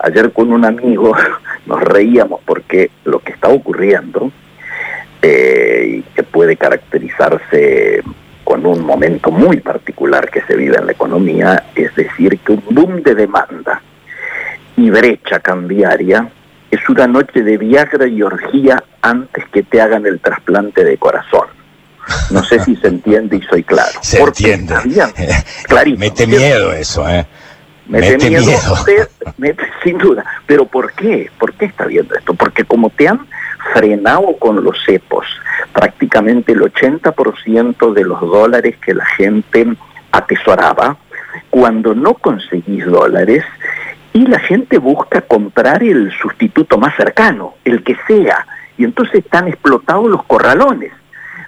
Ayer con un amigo nos reíamos porque lo que está ocurriendo, eh, y que puede caracterizarse con un momento muy particular que se vive en la economía, es decir, que un boom de demanda y brecha cambiaria es una noche de Viagra y orgía antes que te hagan el trasplante de corazón. No sé si se entiende y soy claro. Se entiende. Mete miedo eso, ¿eh? Mete, miedo, sin duda. Pero ¿por qué? ¿Por qué está viendo esto? Porque como te han frenado con los cepos prácticamente el 80% de los dólares que la gente atesoraba, cuando no conseguís dólares, y la gente busca comprar el sustituto más cercano, el que sea, y entonces están explotados los corralones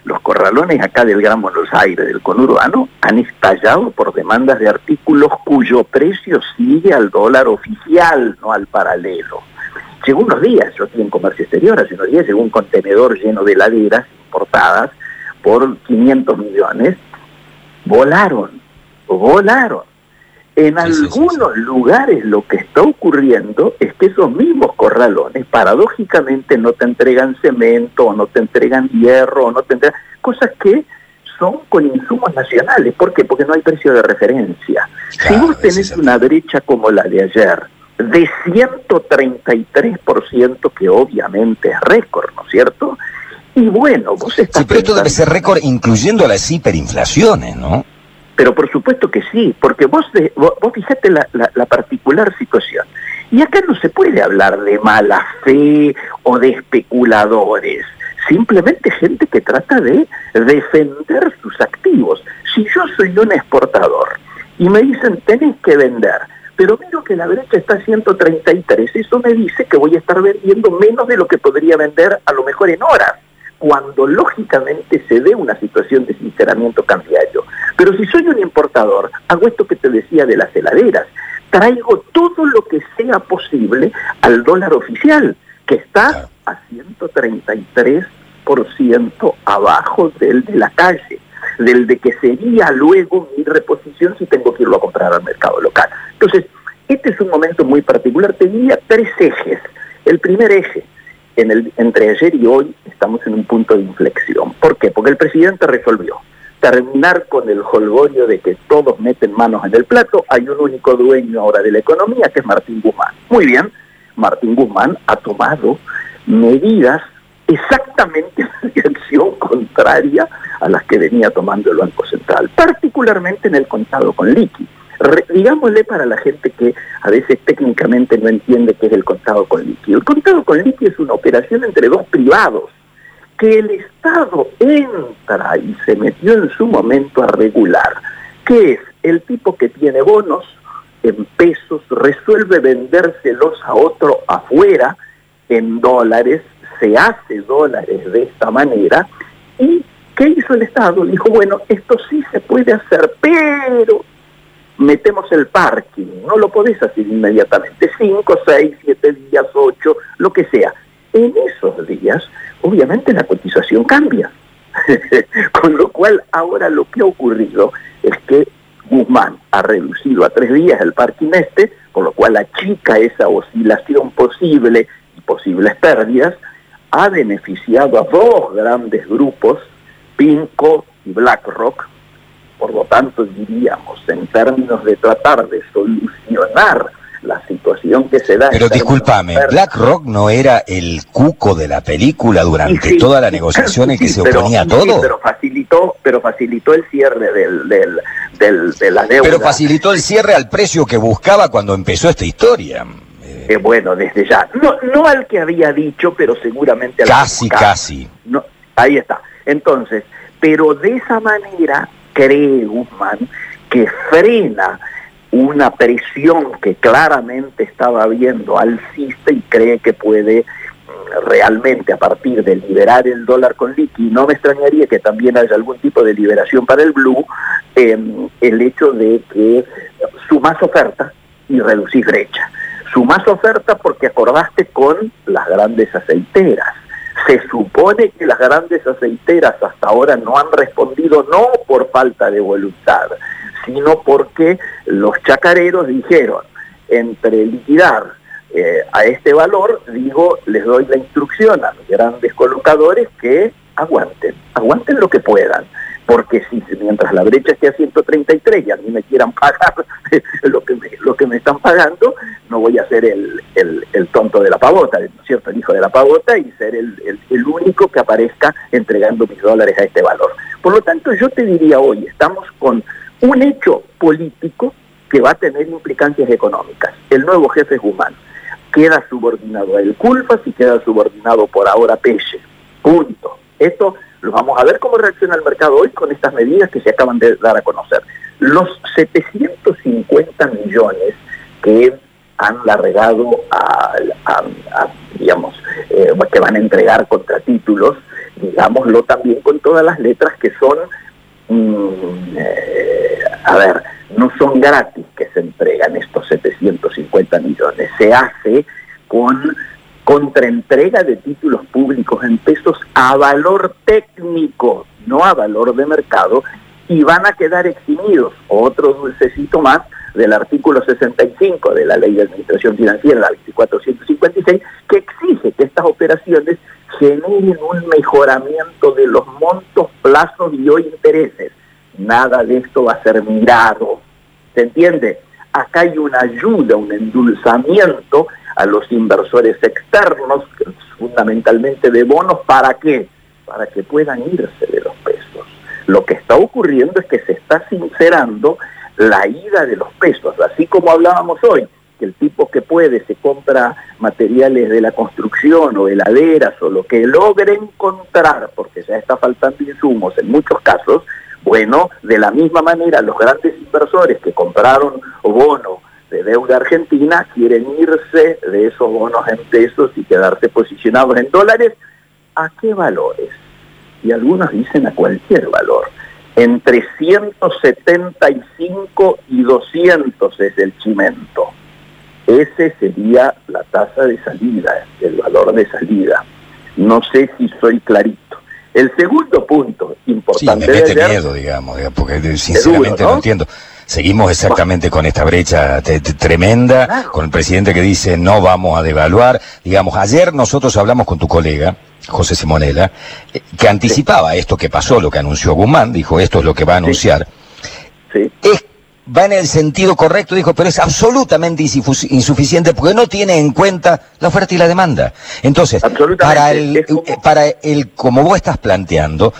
los corralones acá del Gran Buenos Aires, del conurbano, han estallado por demandas de artículos cuyo precio sigue al dólar oficial, no al paralelo. Llegó unos días, yo estoy en comercio exterior, hace unos días llegó un contenedor lleno de heladeras importadas por 500 millones, volaron, volaron. En algunos lugares lo que está ocurriendo es que esos mismos corralones paradójicamente no te entregan cemento, no te entregan hierro, no te entregan cosas que son con insumos nacionales. ¿Por qué? Porque no hay precio de referencia. si vos tenés una brecha como la de ayer, de 133%, que obviamente es récord, ¿no es cierto? Y bueno, vos estás... Sí, pero esto debe ser récord incluyendo las hiperinflaciones, ¿no? Pero por supuesto que sí, porque vos, vos, fijate la, la, particular situación. Y acá no se puede hablar de mala fe o de especuladores, simplemente gente que trata de defender sus activos. Si yo soy un exportador y me dicen tenés que vender, pero miro que la brecha está a 133, eso me dice que voy a estar vendiendo menos de lo que podría vender a lo mejor en horas cuando lógicamente se dé una situación de sinceramiento cambiario. Pero si soy un importador, hago esto que te decía de las heladeras, traigo todo lo que sea posible al dólar oficial, que está a 133% abajo del de la calle, del de que sería luego mi reposición si tengo que irlo a comprar al mercado local. Entonces, este es un momento muy particular, tenía tres ejes. El primer eje, entre ayer y hoy estamos en un punto de inflexión. ¿Por qué? Porque el presidente resolvió terminar con el holgorio de que todos meten manos en el plato. Hay un único dueño ahora de la economía, que es Martín Guzmán. Muy bien, Martín Guzmán ha tomado medidas exactamente en dirección contraria a las que venía tomando el Banco Central, particularmente en el contado con liqui digámosle para la gente que a veces técnicamente no entiende qué es el contado con líquido. El contado con líquido es una operación entre dos privados que el Estado entra y se metió en su momento a regular, que es el tipo que tiene bonos en pesos, resuelve vendérselos a otro afuera en dólares, se hace dólares de esta manera, y ¿qué hizo el Estado? Dijo, bueno, esto sí se puede hacer, pero metemos el parking, no lo podés hacer inmediatamente, 5, 6, 7 días, 8, lo que sea. En esos días, obviamente la cotización cambia. Con lo cual, ahora lo que ha ocurrido es que Guzmán ha reducido a tres días el parking este, con lo cual achica esa oscilación posible y posibles pérdidas, ha beneficiado a dos grandes grupos, Pinco y BlackRock, por lo tanto, diríamos, en términos de tratar de solucionar la situación que se da. Pero discúlpame, BlackRock no era el cuco de la película durante toda la negociación en que se oponía a todo. pero facilitó, pero facilitó el cierre del, del, del, de la deuda. Pero facilitó el cierre al precio que buscaba cuando empezó esta historia. Eh, bueno, desde ya. No, no al que había dicho, pero seguramente al Casi, casi. No, ahí está. Entonces, pero de esa manera cree Guzmán que frena una presión que claramente estaba viendo alcista y cree que puede mm, realmente a partir de liberar el dólar con liqui, no me extrañaría que también haya algún tipo de liberación para el blue, em, el hecho de que sumas oferta y reducís brecha. Sumas oferta porque acordaste con las grandes aceiteras se supone que las grandes aceiteras hasta ahora no han respondido no por falta de voluntad, sino porque los chacareros dijeron, entre liquidar eh, a este valor, digo, les doy la instrucción a los grandes colocadores que aguanten, aguanten lo que puedan porque si mientras la brecha esté a 133 y a mí me quieran pagar lo que me, lo que me están pagando, no voy a ser el, el, tonto de la pavota, cierto? El hijo de la pavota y ser el, el, único que aparezca entregando mis dólares a este valor. Por lo tanto, yo te diría hoy, estamos con un hecho político que va a tener implicancias económicas. El nuevo jefe es Guzmán. Queda subordinado a el Culpas y queda subordinado por ahora Peche. Punto. Esto lo vamos a ver cómo reacciona el mercado hoy con estas medidas que se acaban de dar a conocer. Los 750 millones que han largado a, digamos, eh, que van a entregar contra títulos, digámoslo también con todas las letras que son, mm, eh, a ver, no son gratis que se entregan estos 750 millones, se hace con contraentrega de títulos públicos en pesos a valor técnico, no a valor de mercado, y van a quedar eximidos, otro dulcecito más, del artículo 65 de la Ley de Administración Financiera, la 2456, que exige que estas operaciones generen un mejoramiento de los montos, plazos y o intereses. Nada de esto va a ser mirado. ¿Se entiende? Acá hay una ayuda, un endulzamiento a los inversores externos, fundamentalmente de bonos, ¿para qué? Para que puedan irse de los pesos. Lo que está ocurriendo es que se está sincerando la ida de los pesos, así como hablábamos hoy, que el tipo que puede se compra materiales de la construcción o heladeras o lo que logre encontrar, porque ya está faltando insumos en muchos casos, bueno, de la misma manera los grandes inversores que compraron bonos de deuda argentina quieren irse de esos bonos en pesos y quedarse posicionados en dólares. ¿A qué valores? Y algunos dicen a cualquier valor. Entre 175 y 200 es el chimento. Ese sería la tasa de salida, el valor de salida. No sé si soy clarito. El segundo punto importante. Sí, me mete miedo, digamos, porque sinceramente ¿no? entiendo. Seguimos exactamente con esta brecha tremenda, con el presidente que dice no vamos a devaluar. Digamos, ayer nosotros hablamos con tu colega, José Simonela, eh, que anticipaba esto que pasó, lo que anunció Guzmán, dijo esto es lo que va a anunciar. Sí. va en el sentido correcto, dijo, pero es absolutamente insuficiente porque no tiene en cuenta la oferta y la demanda. Entonces, para el, eh, para el, como vos estás planteando,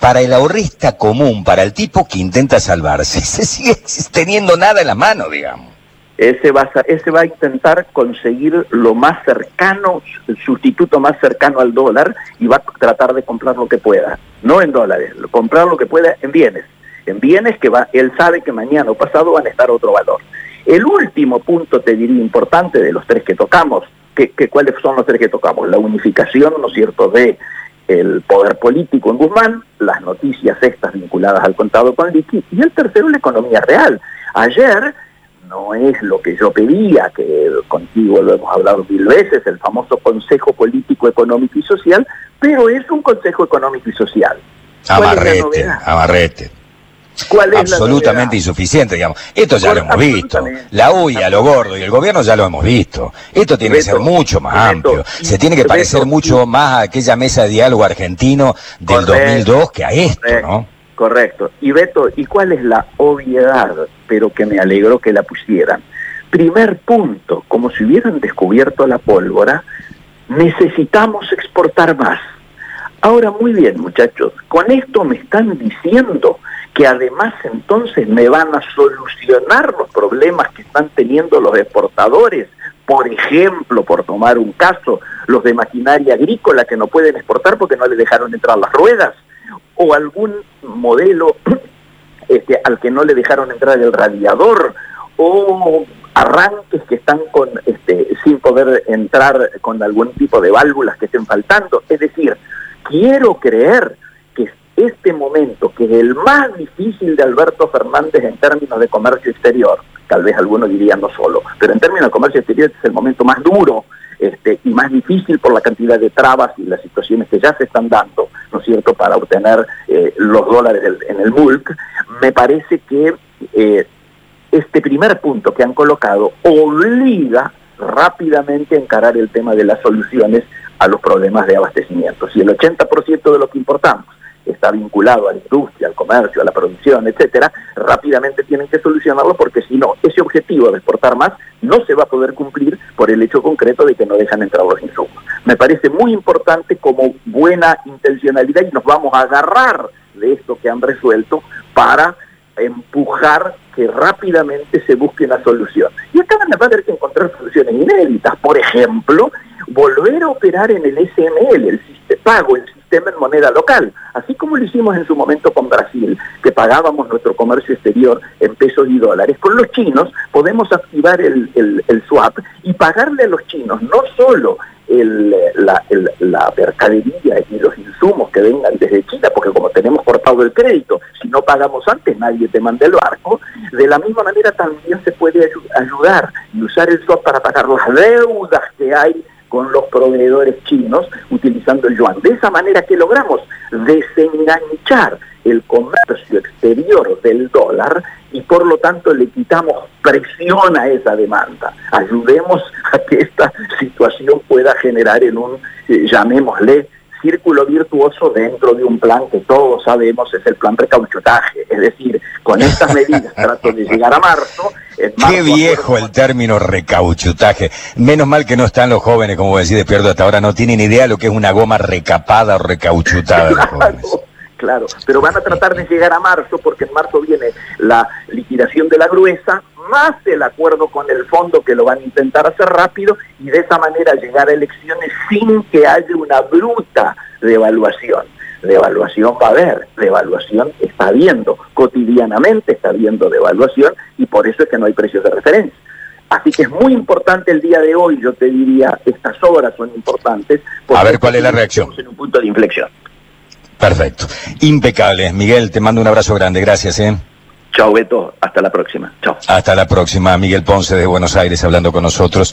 para el ahorrista común, para el tipo que intenta salvarse, se sigue teniendo nada en la mano, digamos. Ese va, a, ese va a intentar conseguir lo más cercano, el sustituto más cercano al dólar y va a tratar de comprar lo que pueda, no en dólares, comprar lo que pueda en bienes, en bienes que va, él sabe que mañana o pasado van a estar otro valor. El último punto, te diría, importante de los tres que tocamos, que, cuáles son los tres que tocamos, la unificación, ¿no es cierto?, de el poder político en Guzmán, las noticias estas vinculadas al contado con liqui, y el tercero la economía real. Ayer no es lo que yo pedía, que contigo lo hemos hablado mil veces, el famoso Consejo Político, Económico y Social, pero es un Consejo Económico y Social. Amarrete, amarrete absolutamente insuficiente, digamos. Esto ya lo hemos visto. La UI a lo gordo y el gobierno ya lo hemos visto. Esto tiene que ser mucho más amplio. Se tiene que parecer mucho más a aquella mesa de diálogo argentino del 2002 que a esto, ¿no? Correcto. Y Beto, ¿y cuál es la obviedad? Pero que me alegro que la pusieran. Primer punto, como si hubieran descubierto la pólvora, necesitamos exportar más. Ahora, muy bien, muchachos, con esto me están diciendo que además entonces me van a solucionar los problemas que están teniendo los exportadores. Por ejemplo, por tomar un caso, los de maquinaria agrícola que no pueden exportar porque no les dejaron entrar las ruedas, o algún modelo este, al que no le dejaron entrar el radiador, o arranques que están con, este, sin poder entrar con algún tipo de válvulas que estén faltando. Es decir, quiero creer este momento, que es el más difícil de Alberto Fernández en términos de comercio exterior, tal vez algunos dirían no solo, pero en términos de comercio exterior es el momento más duro este, y más difícil por la cantidad de trabas y las situaciones que ya se están dando, ¿no es cierto?, para obtener eh, los dólares en el MULC, me parece que eh, este primer punto que han colocado obliga rápidamente encarar el tema de las soluciones a los problemas de abastecimiento. Si el 80% de lo que importamos está vinculado a la industria, al comercio, a la producción, etcétera, rápidamente tienen que solucionarlo porque si no, ese objetivo de exportar más no se va a poder cumplir por el hecho concreto de que no dejan entrar los insumos. Me parece muy importante como buena intencionalidad y nos vamos a agarrar de esto que han resuelto para empujar que rápidamente se busque una solución. Y acá van a haber que encontrar soluciones inéditas. Por ejemplo, volver a operar en el SML, el sistema pago, el sistema en moneda local, así como lo hicimos en su momento con Brasil, que pagábamos nuestro comercio exterior en pesos y dólares. Con los chinos podemos activar el, el swap y pagarle a los chinos no solo el, la, la, mercadería y los insumos que vengan desde China, porque como tenemos cortado el crédito, si no pagamos antes nadie te manda el barco, de la misma manera también se puede ayudar y usar el swap para pagar las deudas que hay con los proveedores chinos utilizando el yuan. De esa manera que logramos desenganchar el comercio exterior del dólar y por lo tanto le quitamos presión a esa demanda. Ayudemos a que esta situación pueda generar en un, eh, llamémosle, círculo virtuoso dentro de un plan que todos sabemos es el plan recauchutaje. Es decir, con estas medidas trato de llegar a marzo. Qué viejo el término recauchutaje. Menos mal que no están los jóvenes, como decís, despierto hasta ahora, no tienen idea de lo que es una goma recapada o recauchutada. Claro, pero van a tratar de llegar a marzo porque en marzo viene la liquidación de la gruesa, más el acuerdo con el fondo que lo van a intentar hacer rápido y de esa manera llegar a elecciones sin que haya una bruta devaluación. Devaluación va a haber, devaluación está habiendo, cotidianamente está habiendo devaluación y por eso es que no hay precios de referencia. Así que es muy importante el día de hoy, yo te diría, estas horas son importantes. A ver cuál es la reacción. en un punto de inflexión. Perfecto. Impecable. Miguel, te mando un abrazo grande. Gracias, ¿eh? Chao, Beto. Hasta la próxima. Chao. Hasta la próxima. Miguel Ponce de Buenos Aires hablando con nosotros.